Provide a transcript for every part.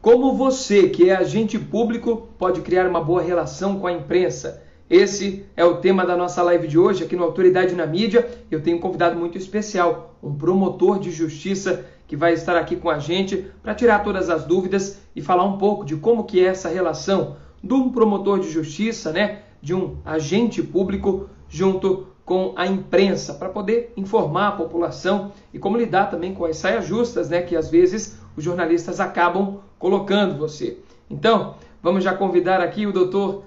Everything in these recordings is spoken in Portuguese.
Como você, que é agente público, pode criar uma boa relação com a imprensa? Esse é o tema da nossa live de hoje aqui no Autoridade na Mídia. Eu tenho um convidado muito especial, um promotor de justiça que vai estar aqui com a gente para tirar todas as dúvidas e falar um pouco de como que é essa relação de um promotor de justiça, né, de um agente público junto com a imprensa para poder informar a população e como lidar também com as saias justas, né, que às vezes os jornalistas acabam colocando você. Então, vamos já convidar aqui o doutor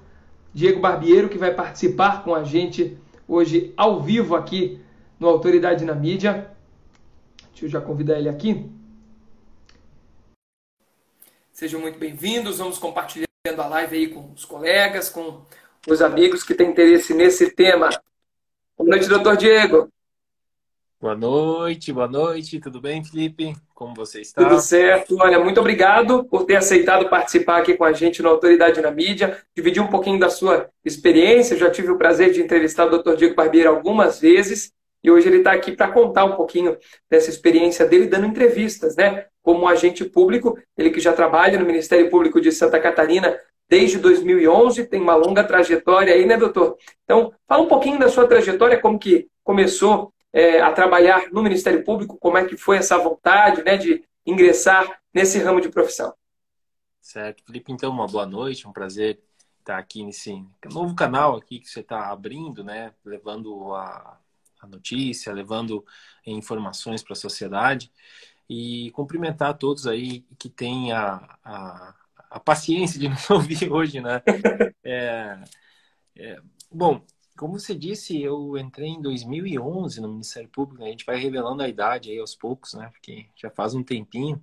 Diego Barbiero, que vai participar com a gente hoje ao vivo aqui no Autoridade na Mídia. Deixa eu já convidar ele aqui. Sejam muito bem-vindos. Vamos compartilhando a live aí com os colegas, com os amigos que têm interesse nesse tema. Boa noite, doutor Diego. Boa noite, boa noite. Tudo bem, Felipe? Como você está? Tudo certo. Olha, muito obrigado por ter aceitado participar aqui com a gente no Autoridade na Mídia, dividir um pouquinho da sua experiência. Já tive o prazer de entrevistar o Dr. Diego Barbeiro algumas vezes e hoje ele está aqui para contar um pouquinho dessa experiência dele dando entrevistas, né? Como agente público, ele que já trabalha no Ministério Público de Santa Catarina desde 2011, tem uma longa trajetória aí, né, doutor? Então, fala um pouquinho da sua trajetória, como que começou é, a trabalhar no Ministério Público, como é que foi essa vontade né, de ingressar nesse ramo de profissão. Certo, Felipe, então uma boa noite, um prazer estar aqui nesse novo canal aqui que você está abrindo, né, levando a, a notícia, levando informações para a sociedade e cumprimentar todos aí que têm a, a, a paciência de nos ouvir hoje, né? É, é, bom, como você disse, eu entrei em 2011 no Ministério Público, né? a gente vai revelando a idade aí aos poucos, né? Porque já faz um tempinho.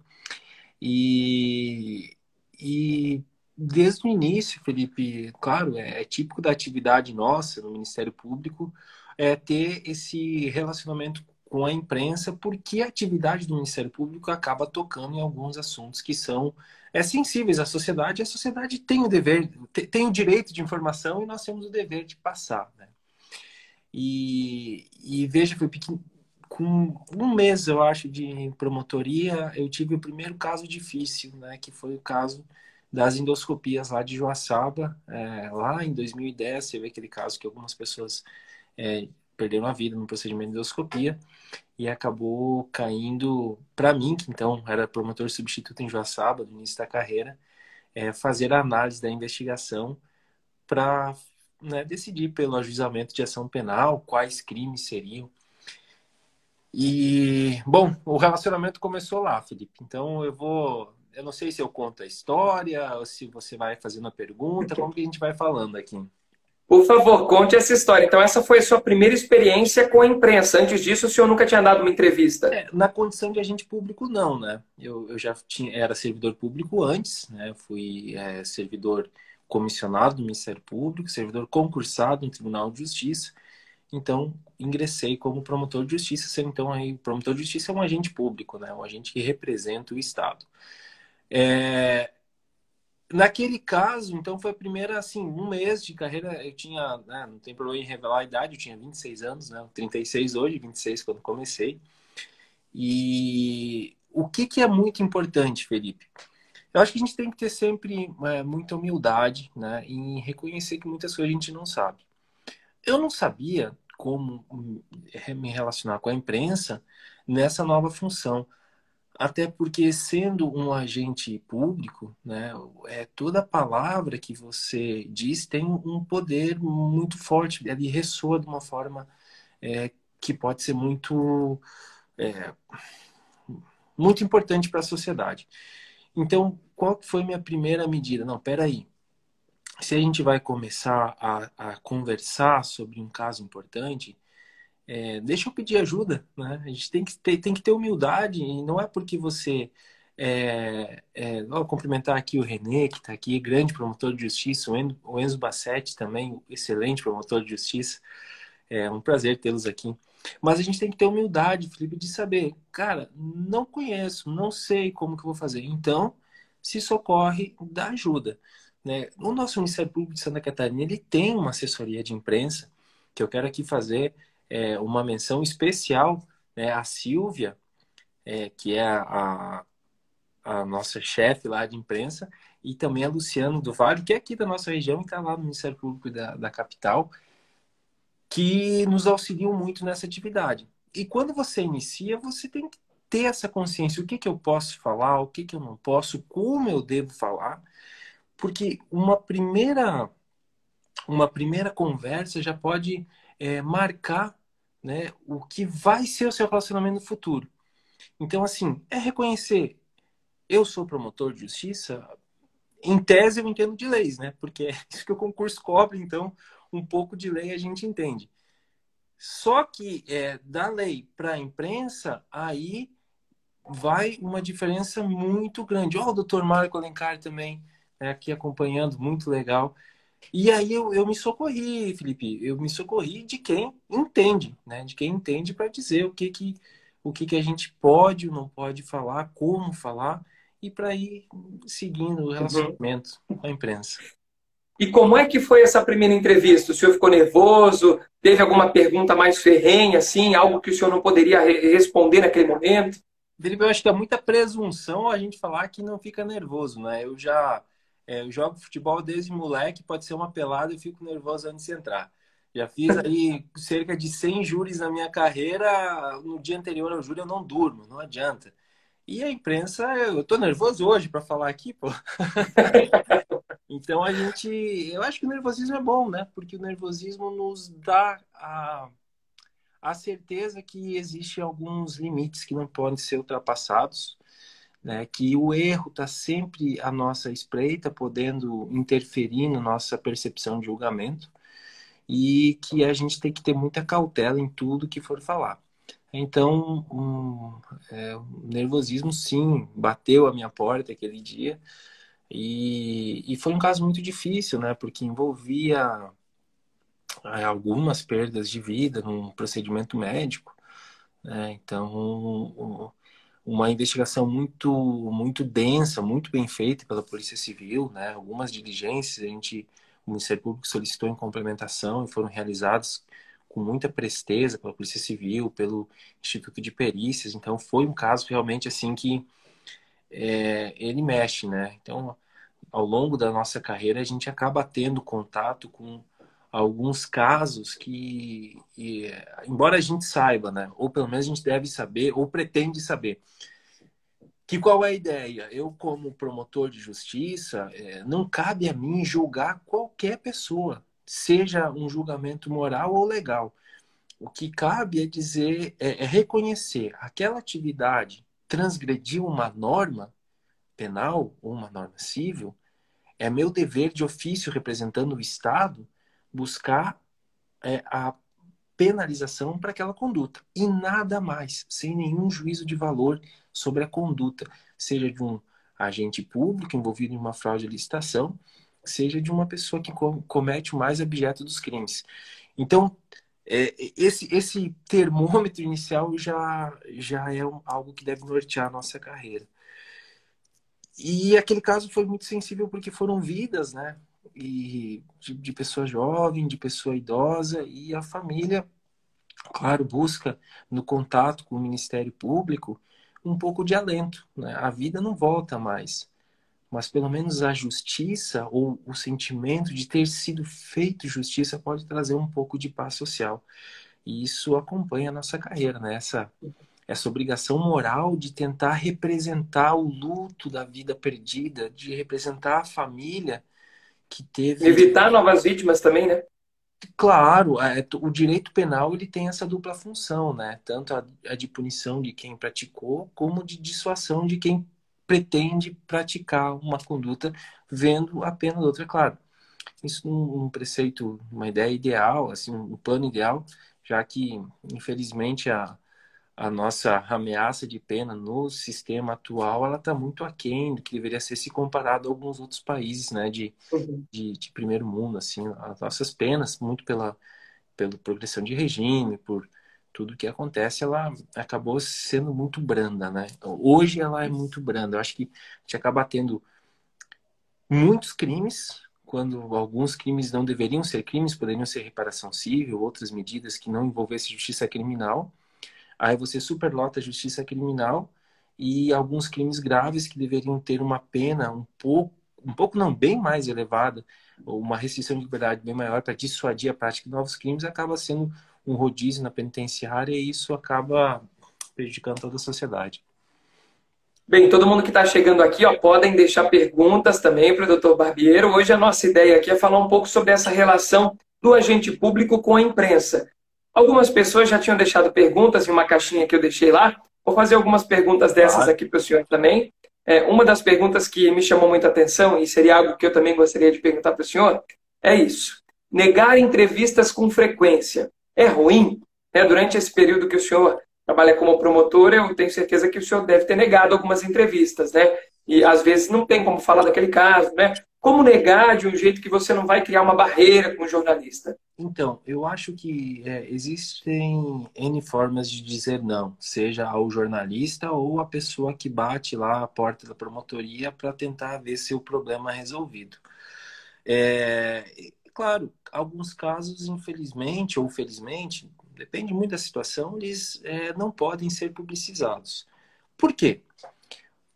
E, e desde o início, Felipe, claro, é, é típico da atividade nossa no Ministério Público é ter esse relacionamento com a imprensa, porque a atividade do Ministério Público acaba tocando em alguns assuntos que são é, sensíveis à sociedade. A sociedade tem o dever, tem o direito de informação e nós temos o dever de passar. Né? E, e veja, foi pequeno, com um mês, eu acho, de promotoria, eu tive o primeiro caso difícil, né? Que foi o caso das endoscopias lá de Joaçaba, é, lá em 2010, você vê aquele caso que algumas pessoas é, perderam a vida no procedimento de endoscopia e acabou caindo para mim, que então era promotor substituto em Joaçaba, no início da carreira, é, fazer a análise da investigação para né, decidir pelo ajuizamento de ação penal, quais crimes seriam. E, bom, o relacionamento começou lá, Felipe. Então eu vou. Eu não sei se eu conto a história ou se você vai fazendo a pergunta, como que a gente vai falando aqui. Por favor, conte essa história. Então, essa foi a sua primeira experiência com a imprensa. Antes disso, o senhor nunca tinha dado uma entrevista? É, na condição de agente público, não, né? Eu, eu já tinha, era servidor público antes, né? Fui é, servidor comissionado do Ministério Público, servidor concursado no Tribunal de Justiça. Então, ingressei como promotor de justiça, então aí, promotor de justiça é um agente público, né? Um agente que representa o Estado. É... Naquele caso, então, foi a primeira, assim, um mês de carreira, eu tinha, né, não tem problema em revelar a idade, eu tinha 26 anos, né? 36 hoje, 26 quando comecei. E o que, que é muito importante, Felipe? Eu acho que a gente tem que ter sempre é, muita humildade, né, em reconhecer que muitas coisas a gente não sabe. Eu não sabia como me relacionar com a imprensa nessa nova função. Até porque, sendo um agente público, né, é, toda palavra que você diz tem um poder muito forte, ele ressoa de uma forma é, que pode ser muito, é, muito importante para a sociedade. Então, qual foi minha primeira medida? Não, peraí. Se a gente vai começar a, a conversar sobre um caso importante, é, deixa eu pedir ajuda, né? A gente tem que ter, tem que ter humildade e não é porque você é, é, vou cumprimentar aqui o Renê, que está aqui, grande promotor de justiça, o Enzo Bassetti também, excelente promotor de justiça. É um prazer tê-los aqui. Mas a gente tem que ter humildade, Felipe, de saber, cara, não conheço, não sei como que eu vou fazer. Então, se socorre da ajuda. Né? O nosso Ministério Público de Santa Catarina ele tem uma assessoria de imprensa, que eu quero aqui fazer é, uma menção especial né, à Silvia, é, que é a, a nossa chefe lá de imprensa, e também a Luciano do Vale, que é aqui da nossa região e está lá no Ministério Público da, da capital, que nos auxiliam muito nessa atividade. E quando você inicia, você tem que ter essa consciência, o que, que eu posso falar, o que, que eu não posso, como eu devo falar, porque uma primeira, uma primeira conversa já pode é, marcar né, o que vai ser o seu relacionamento no futuro. Então, assim, é reconhecer, eu sou promotor de justiça, em tese eu entendo de leis, né? Porque é isso que o concurso cobre, então um pouco de lei a gente entende. Só que é, da lei para a imprensa, aí vai uma diferença muito grande. Ó, oh, o doutor Marco Alencar também né, aqui acompanhando, muito legal. E aí eu, eu me socorri, Felipe, eu me socorri de quem entende, né? De quem entende para dizer o que que o que que a gente pode ou não pode falar, como falar e para ir seguindo o relacionamento uhum. com a imprensa. E como é que foi essa primeira entrevista? O senhor ficou nervoso? Teve alguma pergunta mais ferrenha, assim, algo que o senhor não poderia responder naquele momento? Felipe, eu acho que é muita presunção a gente falar que não fica nervoso, né? Eu já é, eu jogo futebol desde moleque, pode ser uma pelada, eu fico nervoso antes de entrar. Já fiz aí cerca de 100 júris na minha carreira. No dia anterior ao júri eu não durmo, não adianta. E a imprensa, eu tô nervoso hoje para falar aqui, pô. então a gente, eu acho que o nervosismo é bom, né? Porque o nervosismo nos dá a, a certeza que existem alguns limites que não podem ser ultrapassados, né? Que o erro está sempre à nossa espreita, podendo interferir na nossa percepção de julgamento e que a gente tem que ter muita cautela em tudo que for falar. Então, um, é, nervosismo, sim, bateu a minha porta aquele dia. E, e foi um caso muito difícil, né? Porque envolvia é, algumas perdas de vida num procedimento médico. Né? Então, uma investigação muito, muito densa, muito bem feita pela Polícia Civil, né? Algumas diligências a gente, o Ministério Público solicitou em complementação e foram realizadas com muita presteza pela Polícia Civil, pelo Instituto de Perícias. Então, foi um caso realmente assim que é, ele mexe, né? Então, ao longo da nossa carreira, a gente acaba tendo contato com alguns casos que, e, embora a gente saiba, né? Ou pelo menos a gente deve saber, ou pretende saber. Que qual é a ideia? Eu, como promotor de justiça, é, não cabe a mim julgar qualquer pessoa seja um julgamento moral ou legal. O que cabe é dizer, é, é reconhecer aquela atividade transgrediu uma norma penal ou uma norma civil, é meu dever de ofício representando o Estado buscar é, a penalização para aquela conduta e nada mais, sem nenhum juízo de valor sobre a conduta, seja de um agente público envolvido em uma fraude de licitação, seja de uma pessoa que comete o mais abjeto dos crimes. Então, é, esse, esse termômetro inicial já, já é algo que deve nortear a nossa carreira. E aquele caso foi muito sensível porque foram vidas, né? E de, de pessoa jovem, de pessoa idosa, e a família, claro, busca no contato com o Ministério Público um pouco de alento. Né? A vida não volta mais mas pelo menos a justiça ou o sentimento de ter sido feito justiça pode trazer um pouco de paz social. E isso acompanha a nossa carreira, né? Essa, essa obrigação moral de tentar representar o luto da vida perdida, de representar a família que teve. Evitar novas vítimas também, né? Claro, é, o direito penal ele tem essa dupla função, né? Tanto a, a de punição de quem praticou, como de dissuasão de quem pretende praticar uma conduta vendo a pena do outro, é claro. Isso num, um preceito, uma ideia ideal, assim, um plano ideal, já que, infelizmente, a, a nossa ameaça de pena no sistema atual, ela está muito aquém do que deveria ser se comparado a alguns outros países, né, de, uhum. de, de, primeiro mundo, assim, as nossas penas, muito pela, pela progressão de regime, por tudo que acontece, ela acabou sendo muito branda, né? Hoje ela é muito branda. Eu acho que a gente acaba tendo muitos crimes, quando alguns crimes não deveriam ser crimes, poderiam ser reparação civil, outras medidas que não envolvessem justiça criminal. Aí você superlota a justiça criminal e alguns crimes graves que deveriam ter uma pena um pouco, um pouco não, bem mais elevada, ou uma restrição de liberdade bem maior para dissuadir a prática de novos crimes, acaba sendo um rodízio na penitenciária e isso acaba prejudicando toda a sociedade. Bem, todo mundo que está chegando aqui, ó, podem deixar perguntas também para o doutor Barbiero. Hoje a nossa ideia aqui é falar um pouco sobre essa relação do agente público com a imprensa. Algumas pessoas já tinham deixado perguntas em uma caixinha que eu deixei lá. Vou fazer algumas perguntas dessas aqui para o senhor também. É, uma das perguntas que me chamou muita atenção, e seria algo que eu também gostaria de perguntar para o senhor, é isso. Negar entrevistas com frequência é ruim? É, durante esse período que o senhor trabalha como promotor, eu tenho certeza que o senhor deve ter negado algumas entrevistas, né? E às vezes não tem como falar daquele caso, né? Como negar de um jeito que você não vai criar uma barreira com o jornalista? Então, eu acho que é, existem N formas de dizer não, seja ao jornalista ou a pessoa que bate lá a porta da promotoria para tentar ver se o problema é resolvido. É, claro, alguns casos, infelizmente ou felizmente, depende muito da situação, eles é, não podem ser publicizados. Por quê?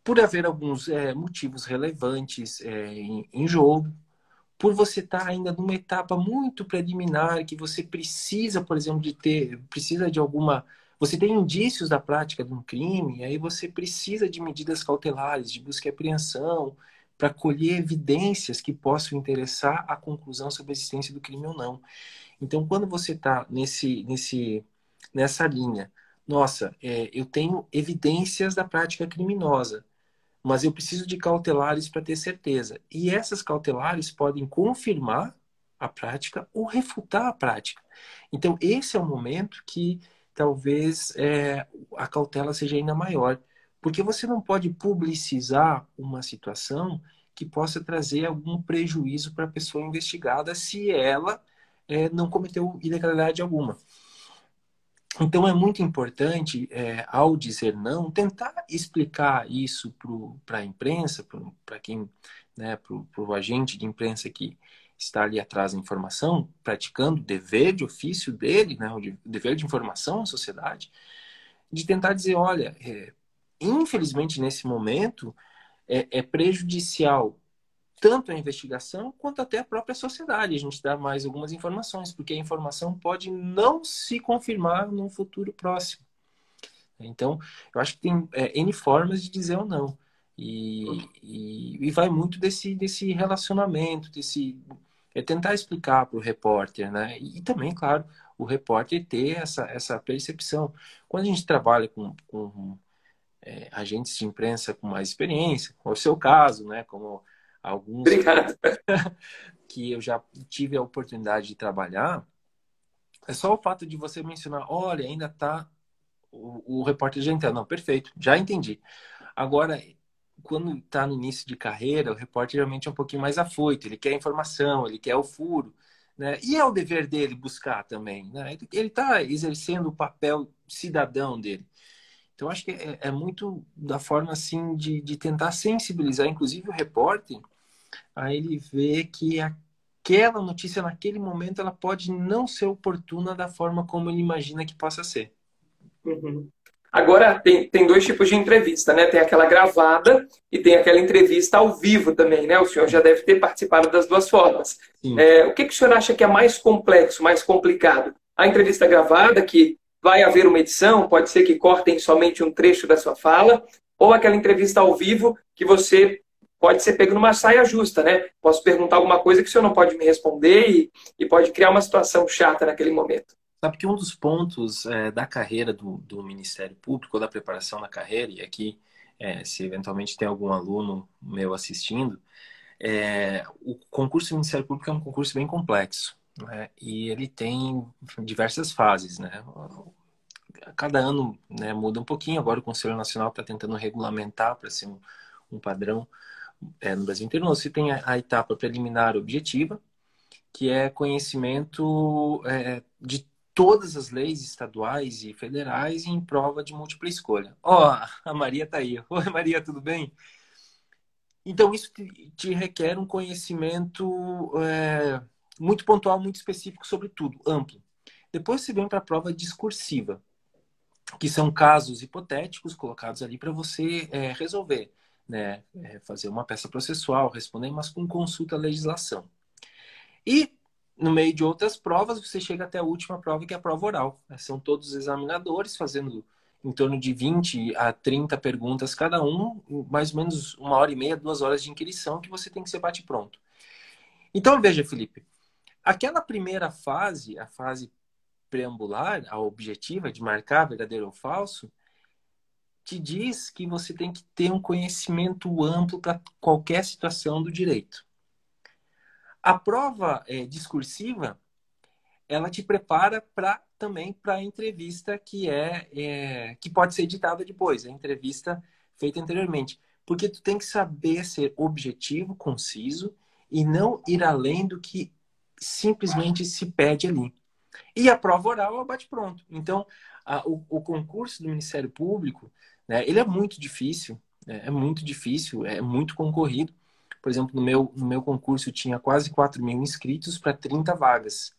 Por haver alguns é, motivos relevantes é, em, em, jogo, por você estar tá ainda numa etapa muito preliminar, que você precisa, por exemplo, de ter, precisa de alguma. Você tem indícios da prática de um crime, aí você precisa de medidas cautelares, de busca e apreensão, para colher evidências que possam interessar a conclusão sobre a existência do crime ou não. Então, quando você está nesse, nesse, nessa linha, nossa, é, eu tenho evidências da prática criminosa, mas eu preciso de cautelares para ter certeza. E essas cautelares podem confirmar a prática ou refutar a prática. Então, esse é o momento que talvez é, a cautela seja ainda maior, porque você não pode publicizar uma situação que possa trazer algum prejuízo para a pessoa investigada se ela é, não cometeu ilegalidade alguma. Então é muito importante, é, ao dizer não, tentar explicar isso para a imprensa, para quem, né, para o agente de imprensa que está ali atrás da informação, praticando o dever de ofício dele, né, o dever de informação à sociedade, de tentar dizer, olha, é, infelizmente nesse momento é, é prejudicial tanto a investigação quanto até a própria sociedade. A gente dá mais algumas informações, porque a informação pode não se confirmar num futuro próximo. Então, eu acho que tem é, N formas de dizer ou não. E, e, e, vai muito desse, desse relacionamento, desse é tentar explicar para o repórter, né? E, também, claro, o repórter ter essa, essa percepção. Quando a gente trabalha com, com é, agentes de imprensa com mais experiência, como é o seu caso, né? Como alguns Obrigado. que eu já tive a oportunidade de trabalhar, é só o fato de você mencionar, olha, ainda está o, o repórter já entendeu. Não, perfeito, já entendi. Agora, quando está no início de carreira, o repórter geralmente é um pouquinho mais afoito, ele quer informação, ele quer o furo, né? E é o dever dele buscar também, né? Ele está exercendo o papel cidadão dele. Então, acho que é, é, muito da forma, assim, de, de tentar sensibilizar, inclusive o repórter, a ele ver que aquela notícia naquele momento ela pode não ser oportuna da forma como ele imagina que possa ser. Uhum. Agora tem, tem dois tipos de entrevista, né? Tem aquela gravada e tem aquela entrevista ao vivo também, né? O senhor já deve ter participado das duas formas. É, o que, que o senhor acha que é mais complexo, mais complicado? A entrevista gravada, que vai haver uma edição, pode ser que cortem somente um trecho da sua fala, ou aquela entrevista ao vivo que você pode ser pego numa saia justa, né? Posso perguntar alguma coisa que o senhor não pode me responder e, e pode criar uma situação chata naquele momento. Sabe que um dos pontos é, da carreira do, do, Ministério Público, ou da preparação da carreira, e aqui, é, se eventualmente tem algum aluno meu assistindo, é, o concurso do Ministério Público é um concurso bem complexo, né? e ele tem diversas fases, né? Cada ano né, muda um pouquinho, agora o Conselho Nacional está tentando regulamentar para ser um, um padrão é, no Brasil inteiro, você tem a, a, etapa preliminar objetiva, que é conhecimento é, de todas as leis estaduais e federais em prova de múltipla escolha. Ó, oh, a Maria está aí. Oi, Maria, tudo bem? Então, isso te, te requer um conhecimento é, muito pontual, muito específico sobre tudo, amplo. Depois você vem para a prova discursiva. que são casos hipotéticos colocados ali para você é, resolver, né? É, fazer uma peça processual, responder, mas com consulta à legislação. E no meio de outras provas, você chega até a última prova, que é a prova oral. São todos os examinadores fazendo em torno de 20 a 30 perguntas cada um, mais ou menos uma hora e meia, duas horas de inquirição, que você tem que ser bate-pronto. Então, veja, Felipe, aquela primeira fase, a fase preambular, a objetiva de marcar verdadeiro ou falso, te diz que você tem que ter um conhecimento amplo para qualquer situação do direito. A prova é, discursiva, ela te prepara para também para a entrevista que é, é, que pode ser editada depois, a entrevista feita anteriormente, porque tu tem que saber ser objetivo, conciso e não ir além do que simplesmente se pede ali. E a prova oral é bate pronto. Então, a, o, o, concurso do Ministério Público, né, ele é muito difícil, né, é muito difícil, é muito concorrido. Por exemplo, no meu, no meu concurso tinha quase 4 mil inscritos para 30 vagas.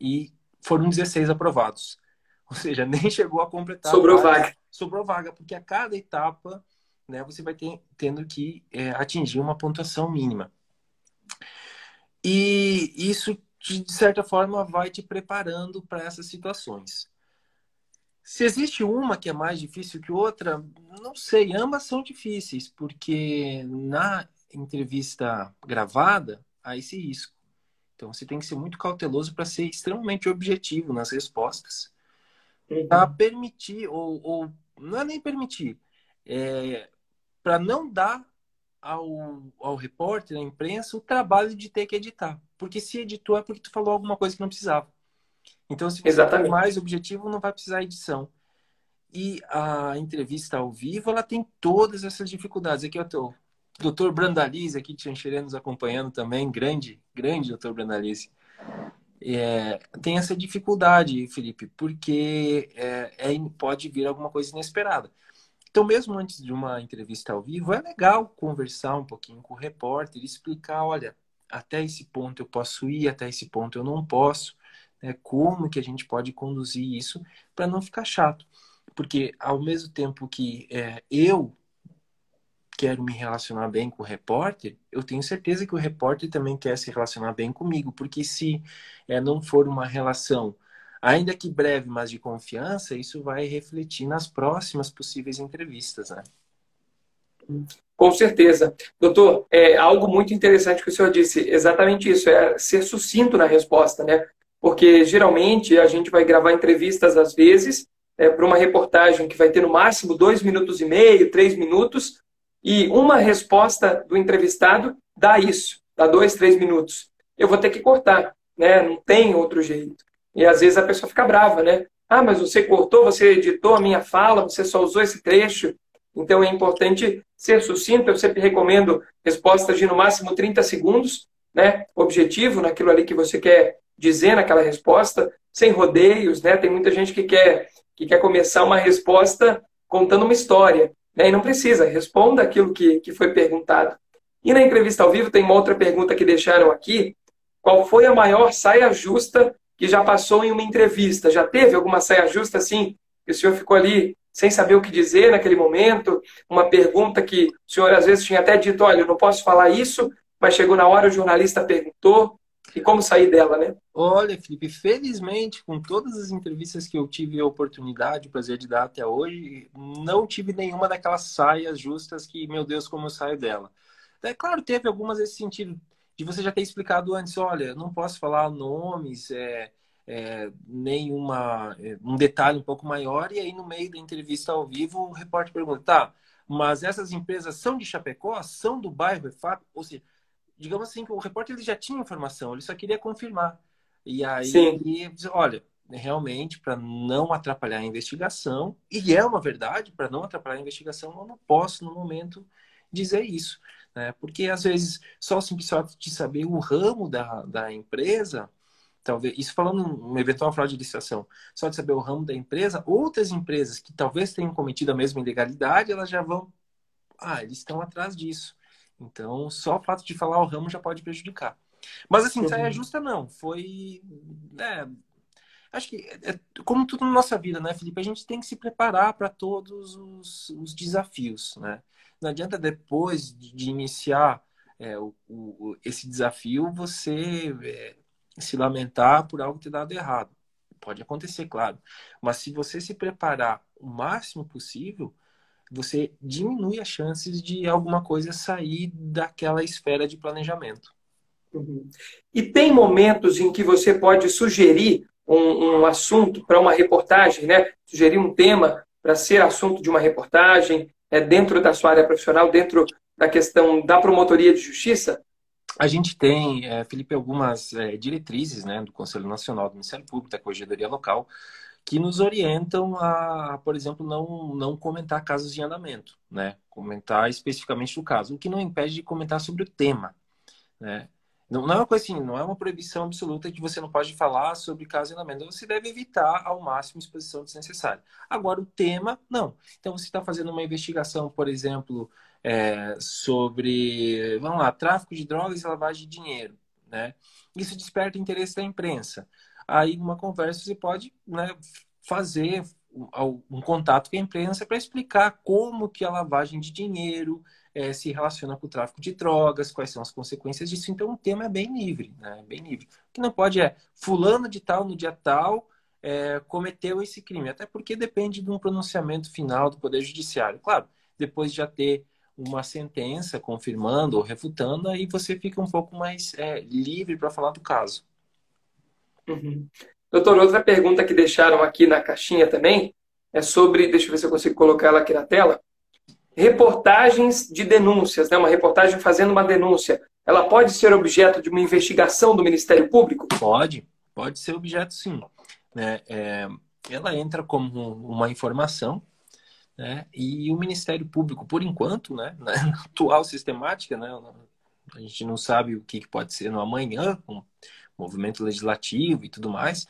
E foram 16 aprovados. Ou seja, nem chegou a completar. Sobrou vaga. vaga. Sobrou vaga, porque a cada etapa né, você vai ter, tendo que é, atingir uma pontuação mínima. E isso, de certa forma, vai te preparando para essas situações. Se existe uma que é mais difícil que outra, não sei. Ambas são difíceis, porque na entrevista gravada, há esse risco. Então você tem que ser muito cauteloso para ser extremamente objetivo nas respostas. Uhum. Para permitir, ou, ou, não é nem permitir, é, para não dar ao, ao repórter, à imprensa, o trabalho de ter que editar. Porque se editou é porque tu falou alguma coisa que não precisava. Então, se você for mais objetivo, não vai precisar edição. E a entrevista ao vivo, ela tem todas essas dificuldades. Aqui eu estou doutor Brandalize aqui de Xanxerê nos acompanhando também, grande, grande doutor Brandalize. É, tem essa dificuldade, Felipe, porque é, é, pode vir alguma coisa inesperada. Então, mesmo antes de uma entrevista ao vivo, é legal conversar um pouquinho com o repórter e explicar, olha, até esse ponto eu posso ir, até esse ponto eu não posso, né? como que a gente pode conduzir isso para não ficar chato. Porque ao mesmo tempo que é, eu quero me relacionar bem com o repórter, eu tenho certeza que o repórter também quer se relacionar bem comigo, porque se é, não for uma relação, ainda que breve, mas de confiança, isso vai refletir nas próximas possíveis entrevistas, né? Com certeza. Doutor, é algo muito interessante que o senhor disse, exatamente isso, é ser sucinto na resposta, né? Porque geralmente a gente vai gravar entrevistas às vezes é, para uma reportagem que vai ter no máximo dois minutos e meio, três minutos, e uma resposta do entrevistado dá isso, dá dois, três minutos. Eu vou ter que cortar, né? Não tem outro jeito. E às vezes a pessoa fica brava, né? Ah, mas você cortou, você editou a minha fala, você só usou esse trecho. Então é importante ser sucinto. Eu sempre recomendo respostas de no máximo 30 segundos, né? Objetivo naquilo ali que você quer dizer naquela resposta, sem rodeios, né? Tem muita gente que quer que quer começar uma resposta contando uma história. Né? E não precisa, responda aquilo que, que foi perguntado. E na entrevista ao vivo tem uma outra pergunta que deixaram aqui. Qual foi a maior saia justa que já passou em uma entrevista? Já teve alguma saia justa assim? Que o senhor ficou ali sem saber o que dizer naquele momento? Uma pergunta que o senhor às vezes tinha até dito: olha, eu não posso falar isso, mas chegou na hora o jornalista perguntou. E como sair dela, né? Olha, Felipe, felizmente, com todas as entrevistas que eu tive a oportunidade, o prazer de dar até hoje, não tive nenhuma daquelas saias justas que, meu Deus, como eu saio dela. É claro, teve algumas nesse sentido, de você já ter explicado antes, olha, não posso falar nomes, é, é, nenhuma, é, um detalhe um pouco maior, e aí no meio da entrevista ao vivo, o repórter pergunta, tá, mas essas empresas são de Chapecó, são do bairro, fato? Ou seja, digamos assim, que o repórter ele já tinha informação, ele só queria confirmar. E aí Sim. ele olha, realmente, para não atrapalhar a investigação, e é uma verdade, para não atrapalhar a investigação, eu não posso, no momento, dizer isso. Né? Porque, às vezes, só o simples fato de saber o ramo da, da empresa, talvez, isso falando uma eventual fraude de licitação, só de saber o ramo da empresa, outras empresas que talvez tenham cometido a mesma ilegalidade, elas já vão, ah, eles estão atrás disso. Então, só o fato de falar o ramo já pode prejudicar. Mas assim, saia justa não. Foi. É, acho que é, como tudo na nossa vida, né, Felipe? A gente tem que se preparar para todos os, os, desafios, né? Não adianta depois de iniciar é, o, o, esse desafio você é, se lamentar por algo ter dado errado. Pode acontecer, claro. Mas se você se preparar o máximo possível, você diminui as chances de alguma coisa sair daquela esfera de planejamento. Uhum. E tem momentos em que você pode sugerir um, um assunto para uma reportagem, né? Sugerir um tema para ser assunto de uma reportagem é, dentro da sua área profissional, dentro da questão da promotoria de justiça? A gente tem, é, Felipe, algumas é, diretrizes né, do Conselho Nacional do Ministério Público, da Corregedoria Local, que nos orientam a, por exemplo, não, não comentar casos em andamento, né? Comentar especificamente do caso, o que não impede de comentar sobre o tema, né? Não, não é uma coisa assim, não é uma proibição absoluta que você não pode falar sobre caso em andamento. Você deve evitar ao máximo exposição desnecessária. Agora, o tema, não. Então, você está fazendo uma investigação, por exemplo, é, sobre, vamos lá, tráfico de drogas e lavagem de dinheiro, né? Isso desperta interesse da imprensa aí numa conversa você pode né, fazer um contato com a imprensa para explicar como que a lavagem de dinheiro é, se relaciona com o tráfico de drogas, quais são as consequências disso. Então o tema é bem livre, né? Bem livre. O que não pode é fulano de tal no dia tal é, cometeu esse crime, até porque depende de um pronunciamento final do Poder Judiciário. Claro, depois de já ter uma sentença confirmando ou refutando, aí você fica um pouco mais é, livre para falar do caso. Uhum. Doutor, outra pergunta que deixaram aqui na caixinha também é sobre, deixa eu ver se eu consigo colocar ela aqui na tela, reportagens de denúncias, né? uma reportagem fazendo uma denúncia. Ela pode ser objeto de uma investigação do Ministério Público? Pode, pode ser objeto sim. Né? É, ela entra como uma informação né? e o Ministério Público, por enquanto, né? na atual sistemática, né? a gente não sabe o que pode ser no amanhã, movimento legislativo e tudo mais.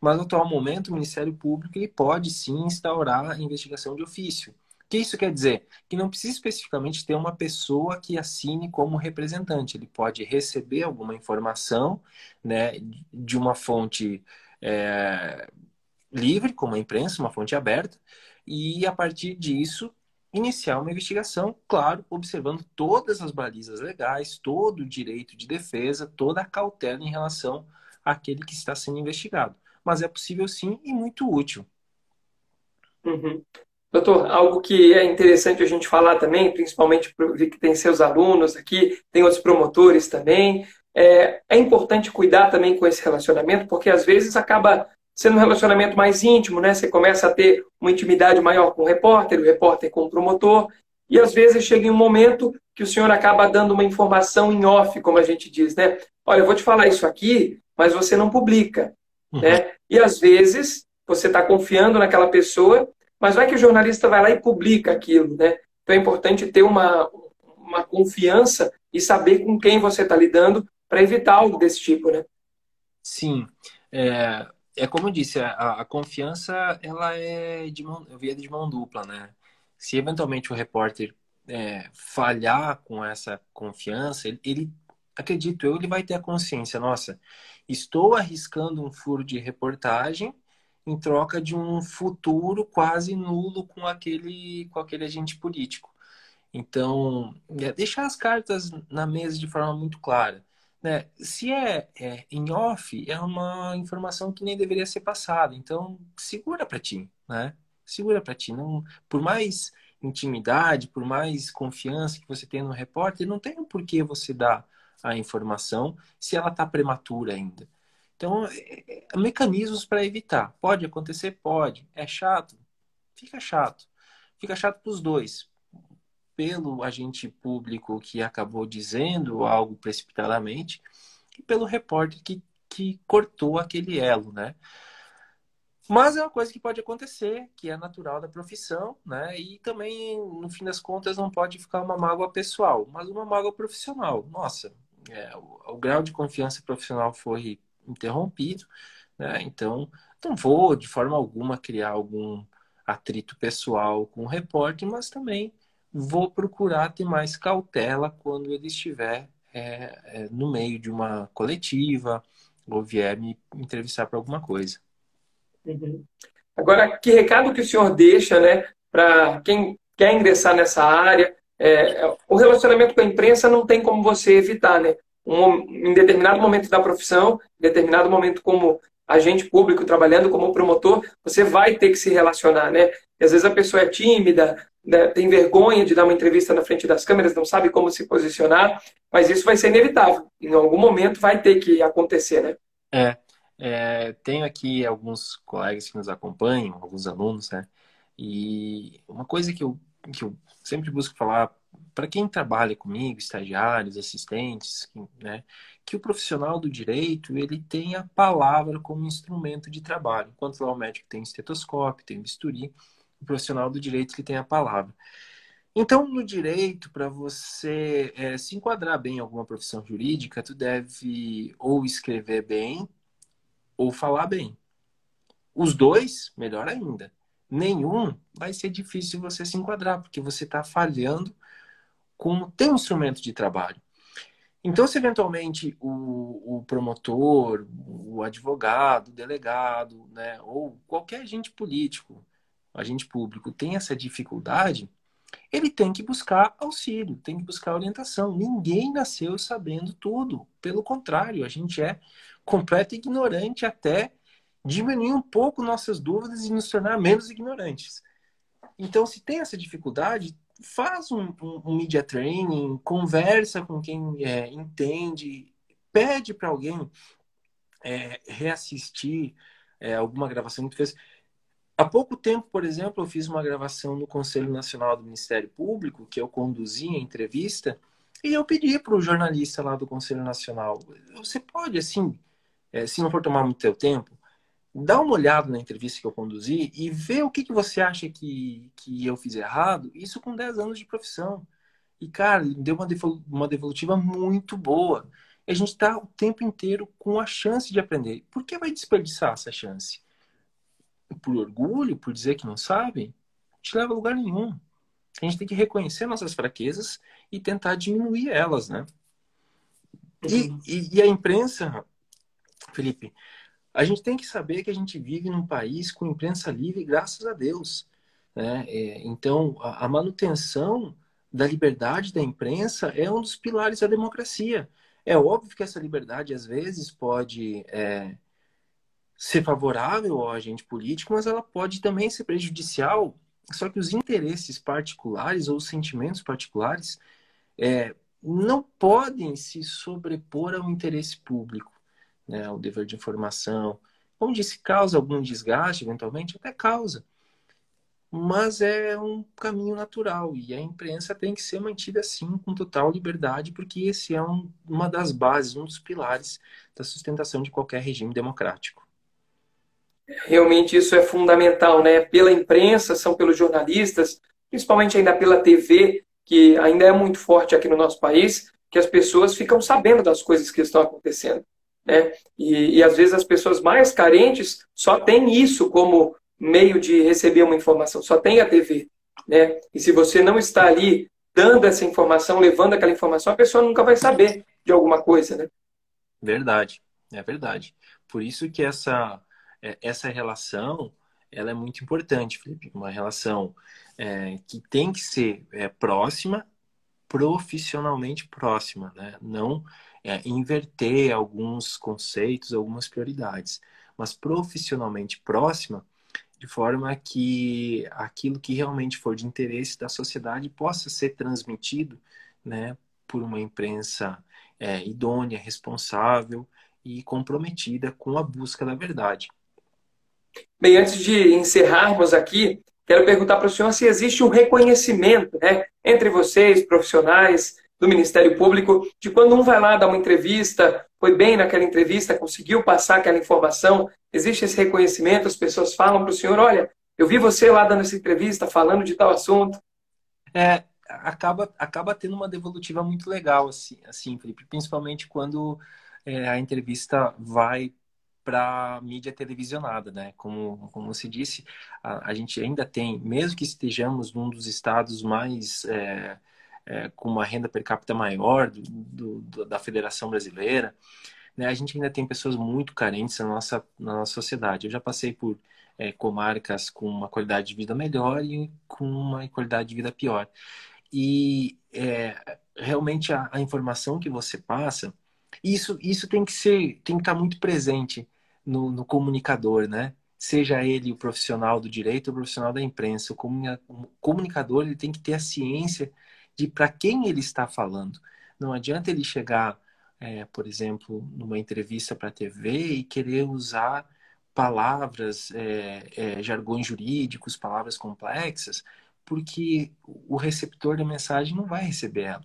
Mas no atual momento, o Ministério Público ele pode sim instaurar a investigação de ofício. O que isso quer dizer? Que não precisa especificamente ter uma pessoa que assine como representante. Ele pode receber alguma informação né, de uma fonte é, livre, como a imprensa, uma fonte aberta, e a partir disso iniciar uma investigação, claro, observando todas as balizas legais, todo o direito de defesa, toda a cautela em relação àquele que está sendo investigado. Mas é possível sim e muito útil. Uhum. Doutor, algo que é interessante a gente falar também, principalmente que tem seus alunos aqui, tem outros promotores também, é, é importante cuidar também com esse relacionamento, porque às vezes acaba sendo um relacionamento mais íntimo, né? Você começa a ter uma intimidade maior com o repórter, o repórter com o promotor, e às vezes chega em um momento que o senhor acaba dando uma informação em off, como a gente diz, né? Olha, eu vou te falar isso aqui, mas você não publica, uhum. né? E às vezes você está confiando naquela pessoa, mas vai que o jornalista vai lá e publica aquilo, né? Então é importante ter uma, uma confiança e saber com quem você está lidando para evitar algo desse tipo, né? Sim. É, é como eu disse, a, a confiança ela é de mão, via de mão dupla, né? Se eventualmente o repórter é, falhar com essa confiança, ele, ele, acredito eu, ele vai ter a consciência, nossa, estou arriscando um furo de reportagem em troca de um futuro quase nulo com aquele, com aquele agente político. Então, é deixar as cartas na mesa de forma muito clara. Né? Se é, é, em off, é uma informação que nem deveria ser passada. Então, segura para ti, né? Segura para ti. Não, por mais intimidade, por mais confiança que você tenha no repórter, não tem por que você dar a informação se ela está prematura ainda. Então, é, é, mecanismos para evitar. Pode acontecer? Pode. É chato? Fica chato. Fica chato para os dois pelo agente público que acabou dizendo algo precipitadamente e pelo repórter que, que cortou aquele elo, né? Mas é uma coisa que pode acontecer, que é natural da profissão, né? E também, no fim das contas, não pode ficar uma mágoa pessoal, mas uma mágoa profissional. Nossa, é, o, o, grau de confiança profissional foi interrompido, né? Então, não vou de forma alguma criar algum atrito pessoal com o repórter, mas também vou procurar ter mais cautela quando ele estiver é, é, no meio de uma coletiva ou vier me entrevistar para alguma coisa. Uhum. Agora, que recado que o senhor deixa, né, para quem quer ingressar nessa área? É, o relacionamento com a imprensa não tem como você evitar, né? Um, em determinado momento da profissão, em determinado momento como agente público trabalhando como promotor, você vai ter que se relacionar, né? E às vezes a pessoa é tímida, né, tem vergonha de dar uma entrevista na frente das câmeras, não sabe como se posicionar, mas isso vai ser inevitável. Em algum momento vai ter que acontecer, né? É, é tenho aqui alguns colegas que nos acompanham, alguns alunos, né? E uma coisa que eu, que eu sempre busco falar para quem trabalha comigo, estagiários, assistentes, né, que o profissional do direito ele tem a palavra como instrumento de trabalho. Enquanto lá o médico tem estetoscópio, tem bisturi, o profissional do direito ele tem a palavra. Então, no direito, para você é, se enquadrar bem em alguma profissão jurídica, tu deve ou escrever bem ou falar bem. Os dois, melhor ainda. Nenhum vai ser difícil você se enquadrar, porque você está falhando como teu instrumento de trabalho. Então, se eventualmente o, o, promotor, o advogado, o delegado, né, ou qualquer agente político, agente público, tem essa dificuldade, ele tem que buscar auxílio, tem que buscar orientação. Ninguém nasceu sabendo tudo. Pelo contrário, a gente é completo ignorante até diminuir um pouco nossas dúvidas e nos tornar menos ignorantes. Então, se tem essa dificuldade, faz um, um, um media training, conversa com quem é, entende, pede para alguém é, reassistir é, alguma gravação que tu fez. Há pouco tempo, por exemplo, eu fiz uma gravação no Conselho Nacional do Ministério Público, que eu conduzi a entrevista, e eu pedi para o jornalista lá do Conselho Nacional, você pode, assim, é, se não for tomar muito teu tempo, dá uma olhada na entrevista que eu conduzi e vê o que, que você acha que, que eu fiz errado, isso com 10 anos de profissão. E, cara, deu uma, uma devolutiva muito boa. E a gente está o tempo inteiro com a chance de aprender. Por que vai desperdiçar essa chance? Por orgulho, por dizer que não sabe? Não te leva a lugar nenhum. A gente tem que reconhecer nossas fraquezas e tentar diminuir elas, né? E, e, e a imprensa, Felipe, a gente tem que saber que a gente vive num país com imprensa livre, graças a Deus. Né? É, então, a, a, manutenção da liberdade da imprensa é um dos pilares da democracia. É óbvio que essa liberdade, às vezes, pode é, ser favorável ao agente político, mas ela pode também ser prejudicial. Só que os interesses particulares ou os sentimentos particulares é, não podem se sobrepor ao interesse público né, o dever de informação. Como disse, causa algum desgaste, eventualmente, até causa. Mas é um caminho natural e a imprensa tem que ser mantida assim, com total liberdade, porque esse é um, uma das bases, um dos pilares da sustentação de qualquer regime democrático. Realmente isso é fundamental, né? Pela imprensa, são pelos jornalistas, principalmente ainda pela TV, que ainda é muito forte aqui no nosso país, que as pessoas ficam sabendo das coisas que estão acontecendo. Né? E, e às vezes as pessoas mais carentes só têm isso como meio de receber uma informação, só tem a TV. Né? E se você não está ali dando essa informação, levando aquela informação, a pessoa nunca vai saber de alguma coisa. Né? Verdade, é verdade. Por isso que essa, é, essa relação ela é muito importante, Felipe. Uma relação é, que tem que ser é, próxima, profissionalmente próxima, né? Não é, inverter alguns conceitos, algumas prioridades, mas profissionalmente próxima, de forma que aquilo que realmente for de interesse da sociedade possa ser transmitido né, por uma imprensa é, idônea, responsável e comprometida com a busca da verdade. Bem, antes de encerrarmos aqui, quero perguntar para o senhor se existe um reconhecimento né, entre vocês, profissionais, do Ministério Público, de quando um vai lá dar uma entrevista, foi bem naquela entrevista, conseguiu passar aquela informação, existe esse reconhecimento, as pessoas falam para o senhor, olha, eu vi você lá dando essa entrevista, falando de tal assunto. É, acaba, acaba tendo uma devolutiva muito legal, assim, assim Felipe, principalmente quando é, a entrevista vai para mídia televisionada, né? Como, como você disse, a, a, gente ainda tem, mesmo que estejamos num dos estados mais é, é, com uma renda per capita maior do, do, da Federação Brasileira, Né? A gente ainda tem pessoas muito carentes na nossa, na nossa sociedade. Eu já passei por é, comarcas com uma qualidade de vida melhor e com uma qualidade de vida pior. E é, realmente a, a, informação que você passa, isso, isso tem que ser, tem que estar muito presente no, no comunicador, né? Seja ele o profissional do direito ou o profissional da imprensa, o comunicador ele tem que ter a ciência de para quem ele está falando. Não adianta ele chegar, é, por exemplo, numa entrevista para a TV e querer usar palavras, é, é, jargões jurídicos, palavras complexas, porque o receptor da mensagem não vai receber ela.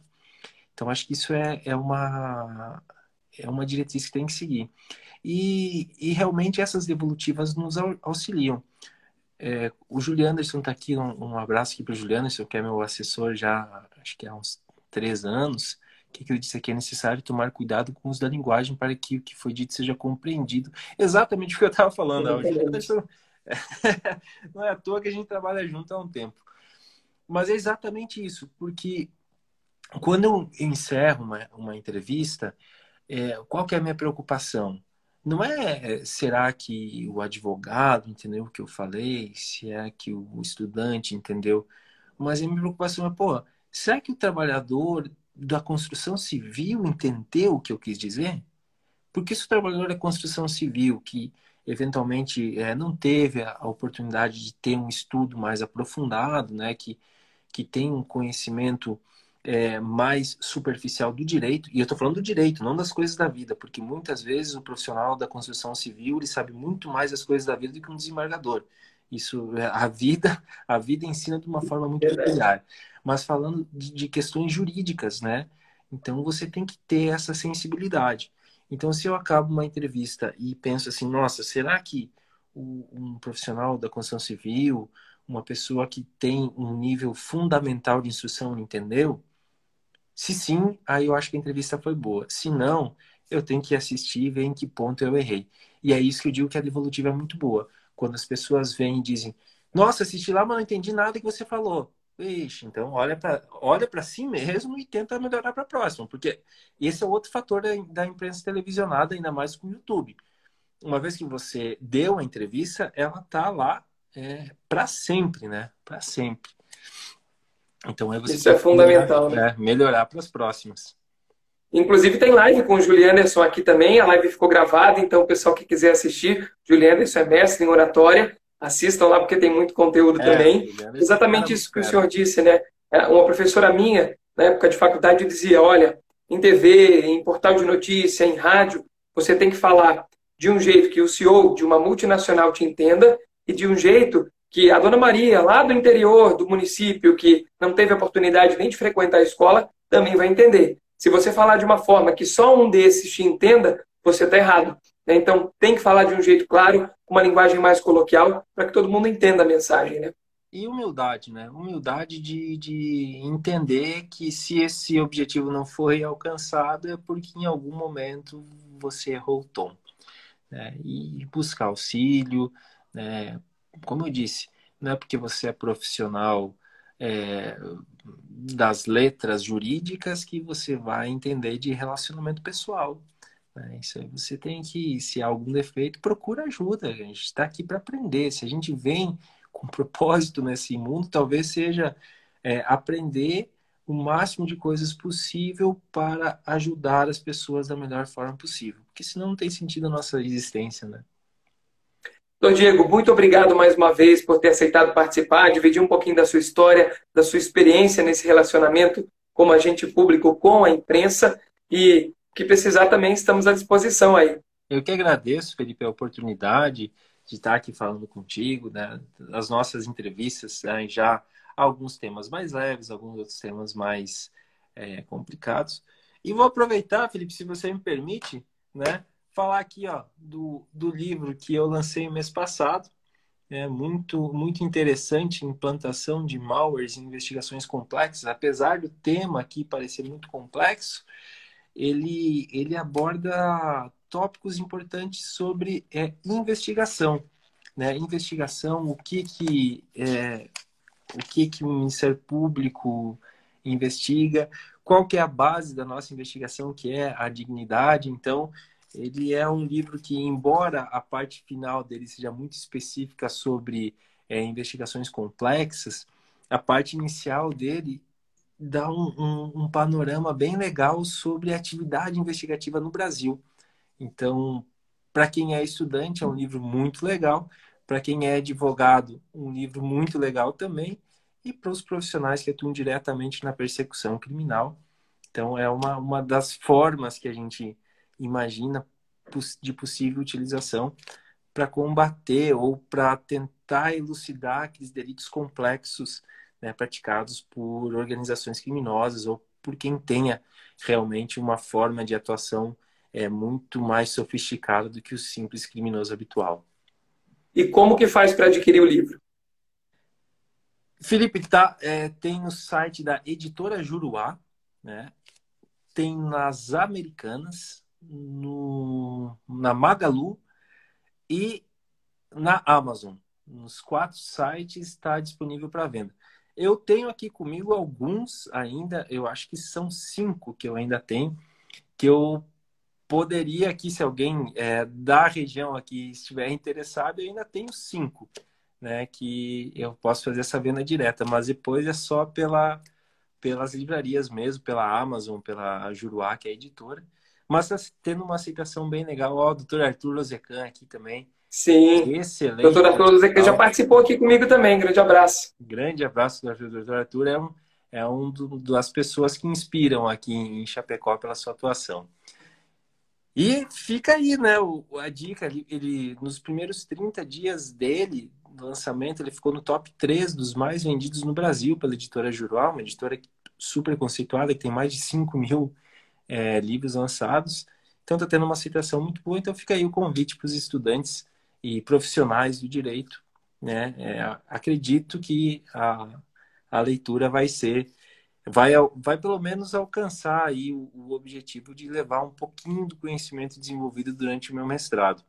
Então, acho que isso é, é, uma, é uma diretriz que tem que seguir. E, e realmente essas devolutivas nos auxiliam. É, o Juliano Anderson está aqui, um, um, abraço aqui para o Juliano Anderson, que é meu assessor já, acho que há uns três anos que, que eu disse aqui? É necessário tomar cuidado com o uso da linguagem para que o que foi dito seja compreendido. Exatamente o que eu estava falando, Não é à toa que a gente trabalha junto há um tempo. Mas é exatamente isso, porque quando eu encerro uma, uma entrevista, é, qual que é a minha preocupação? Não é será que o advogado entendeu o que eu falei, se é que o estudante entendeu, mas a minha preocupação é, pô, será que o trabalhador da construção civil entendeu o que eu quis dizer? Porque se o trabalhador da construção civil que eventualmente é, não teve a oportunidade de ter um estudo mais aprofundado, né, que, que tem um conhecimento é, mais superficial do direito, e eu estou falando do direito, não das coisas da vida, porque muitas vezes o profissional da construção civil ele sabe muito mais das coisas da vida do que um desembargador. Isso, é, a vida, a vida ensina de uma forma muito peculiar mas falando de, de questões jurídicas, né? Então você tem que ter essa sensibilidade. Então, se eu acabo uma entrevista e penso assim, nossa, será que um profissional da construção civil, uma pessoa que tem um nível fundamental de instrução, entendeu? Se sim, aí eu acho que a entrevista foi boa. Se não, eu tenho que assistir e ver em que ponto eu errei. E é isso que eu digo que a devolutiva é muito boa. Quando as pessoas vêm e dizem, nossa, assisti lá, mas não entendi nada que você falou. Ixi, então olha para olha para si mesmo e tenta melhorar para a próxima, porque esse é outro fator da, da imprensa televisionada, ainda mais com o YouTube. Uma vez que você deu a entrevista, ela tá lá é, para sempre, né? Para sempre. Então é você Isso é fundamental, melhorar, né? É, melhorar para as próximas. Inclusive tem live com o Julian Anderson aqui também, a live ficou gravada, então o pessoal que quiser assistir, Julian Anderson é mestre em oratória, Assistam lá porque tem muito conteúdo é, também. Exatamente isso que o senhor disse, né? É, uma professora minha, na época de faculdade, dizia: olha, em TV, em portal de notícia, em rádio, você tem que falar de um jeito que o CEO de uma multinacional te entenda e de um jeito que a dona Maria, lá do interior do município, que não teve oportunidade nem de frequentar a escola, também vai entender. Se você falar de uma forma que só um desses te entenda, você está errado. Né? Então, tem que falar de um jeito claro, com uma linguagem mais coloquial, para que todo mundo entenda a mensagem. Né? E humildade, né? Humildade de, de entender que se esse objetivo não foi alcançado é porque em algum momento você errou o tom. Né? E buscar auxílio, né? Como eu disse, não é porque você é profissional é, das letras jurídicas que você vai entender de relacionamento pessoal. Né? Isso aí você tem que, se há algum defeito, procura ajuda. A gente está aqui para aprender. Se a gente vem com propósito nesse mundo, talvez seja é, aprender o máximo de coisas possível para ajudar as pessoas da melhor forma possível. Porque senão não tem sentido a nossa existência, né? Doutor Diego, muito obrigado mais uma vez por ter aceitado participar, dividir um pouquinho da sua história, da sua experiência nesse relacionamento como agente público com a imprensa. E que precisar também estamos à disposição aí. Eu que agradeço, Felipe, a oportunidade de estar aqui falando contigo, né? As nossas entrevistas né? já alguns temas mais leves, alguns outros temas mais é, complicados. E vou aproveitar, Felipe, se você me permite, né? Falar aqui, ó, do, do livro que eu lancei mês passado, é muito muito interessante implantação de malwares em investigações complexas apesar do tema aqui parecer muito complexo ele, ele aborda tópicos importantes sobre é, investigação. Né? Investigação, o que que, é, o que que o Ministério Público investiga, qual que é a base da nossa investigação, que é a dignidade. Então, Ele é um livro que, embora a parte final dele seja muito específica sobre é, investigações complexas, a parte inicial dele dá um, um, um, panorama bem legal sobre a atividade investigativa no Brasil. Então, para quem é estudante, é um livro muito legal. Para quem é advogado, um livro muito legal também. E para os profissionais que atuam diretamente na persecução criminal. Então, é uma, uma das formas que a gente imagina de possível utilização para combater ou para tentar elucidar aqueles delitos complexos né, praticados por organizações criminosas ou por quem tenha realmente uma forma de atuação é, muito mais sofisticada do que o simples criminoso habitual. E como que faz para adquirir o livro? Felipe, tá, é, tem no site da editora Juruá, né? tem nas Americanas, no, na Magalu e na Amazon. Nos quatro sites está disponível para venda. Eu tenho aqui comigo alguns ainda, eu acho que são cinco que eu ainda tenho, que eu poderia aqui, se alguém é, da região aqui estiver interessado, eu ainda tenho cinco, né? Que eu posso fazer essa venda direta, mas depois é só pela, pelas livrarias mesmo, pela Amazon, pela Juruá, que é a editora. Mas está tendo uma aceitação bem legal. Ó, o doutor Arthur Lozecan aqui também. Sim. Excelente. Doutor Arthur Lozecan já participou aqui comigo também. Grande abraço. Grande abraço, doutor Arthur. É um, é um do, das pessoas que inspiram aqui em Chapecó pela sua atuação. E fica aí, né, o, a dica, ele, ele, nos primeiros 30 dias dele, do lançamento, ele ficou no top 3 dos mais vendidos no Brasil pela editora Juruá, uma editora super conceituada, que tem mais de 5 mil é, livros lançados. Então está tendo uma aceitação muito boa. Então fica aí o convite para os estudantes e profissionais do direito. Né? É, acredito que a, a leitura vai ser, vai, vai pelo menos alcançar aí o, o objetivo de levar um pouquinho do conhecimento desenvolvido durante o meu mestrado.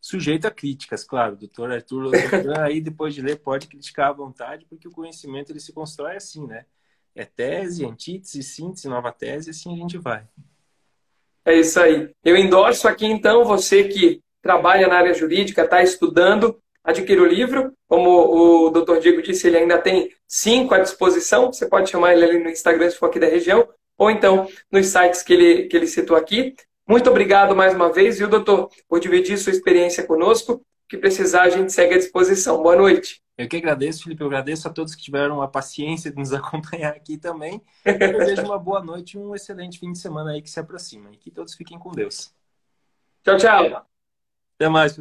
Sujeito a críticas, claro. Doutor Arthur aí depois de ler pode criticar à vontade, porque o conhecimento ele se constrói assim, né? É tese, antítese, síntese, nova tese, assim a gente vai. É isso aí. Eu endorso aqui, então, você que trabalha na área jurídica, está estudando, adquira o livro. Como o doutor Diego disse, ele ainda tem cinco à disposição. Você pode chamar ele ali no Instagram, se for aqui da região, ou então nos sites que ele, que ele citou aqui. Muito obrigado mais uma vez, viu, doutor, por dividir sua experiência conosco. O que precisar, a gente segue à disposição. Boa noite. Eu que agradeço, Felipe. Eu agradeço a todos que tiveram a paciência de nos acompanhar aqui também. Eu desejo uma boa noite e um excelente fim de semana aí que se aproxima. E que todos fiquem com Deus. Tchau, tchau. Até mais.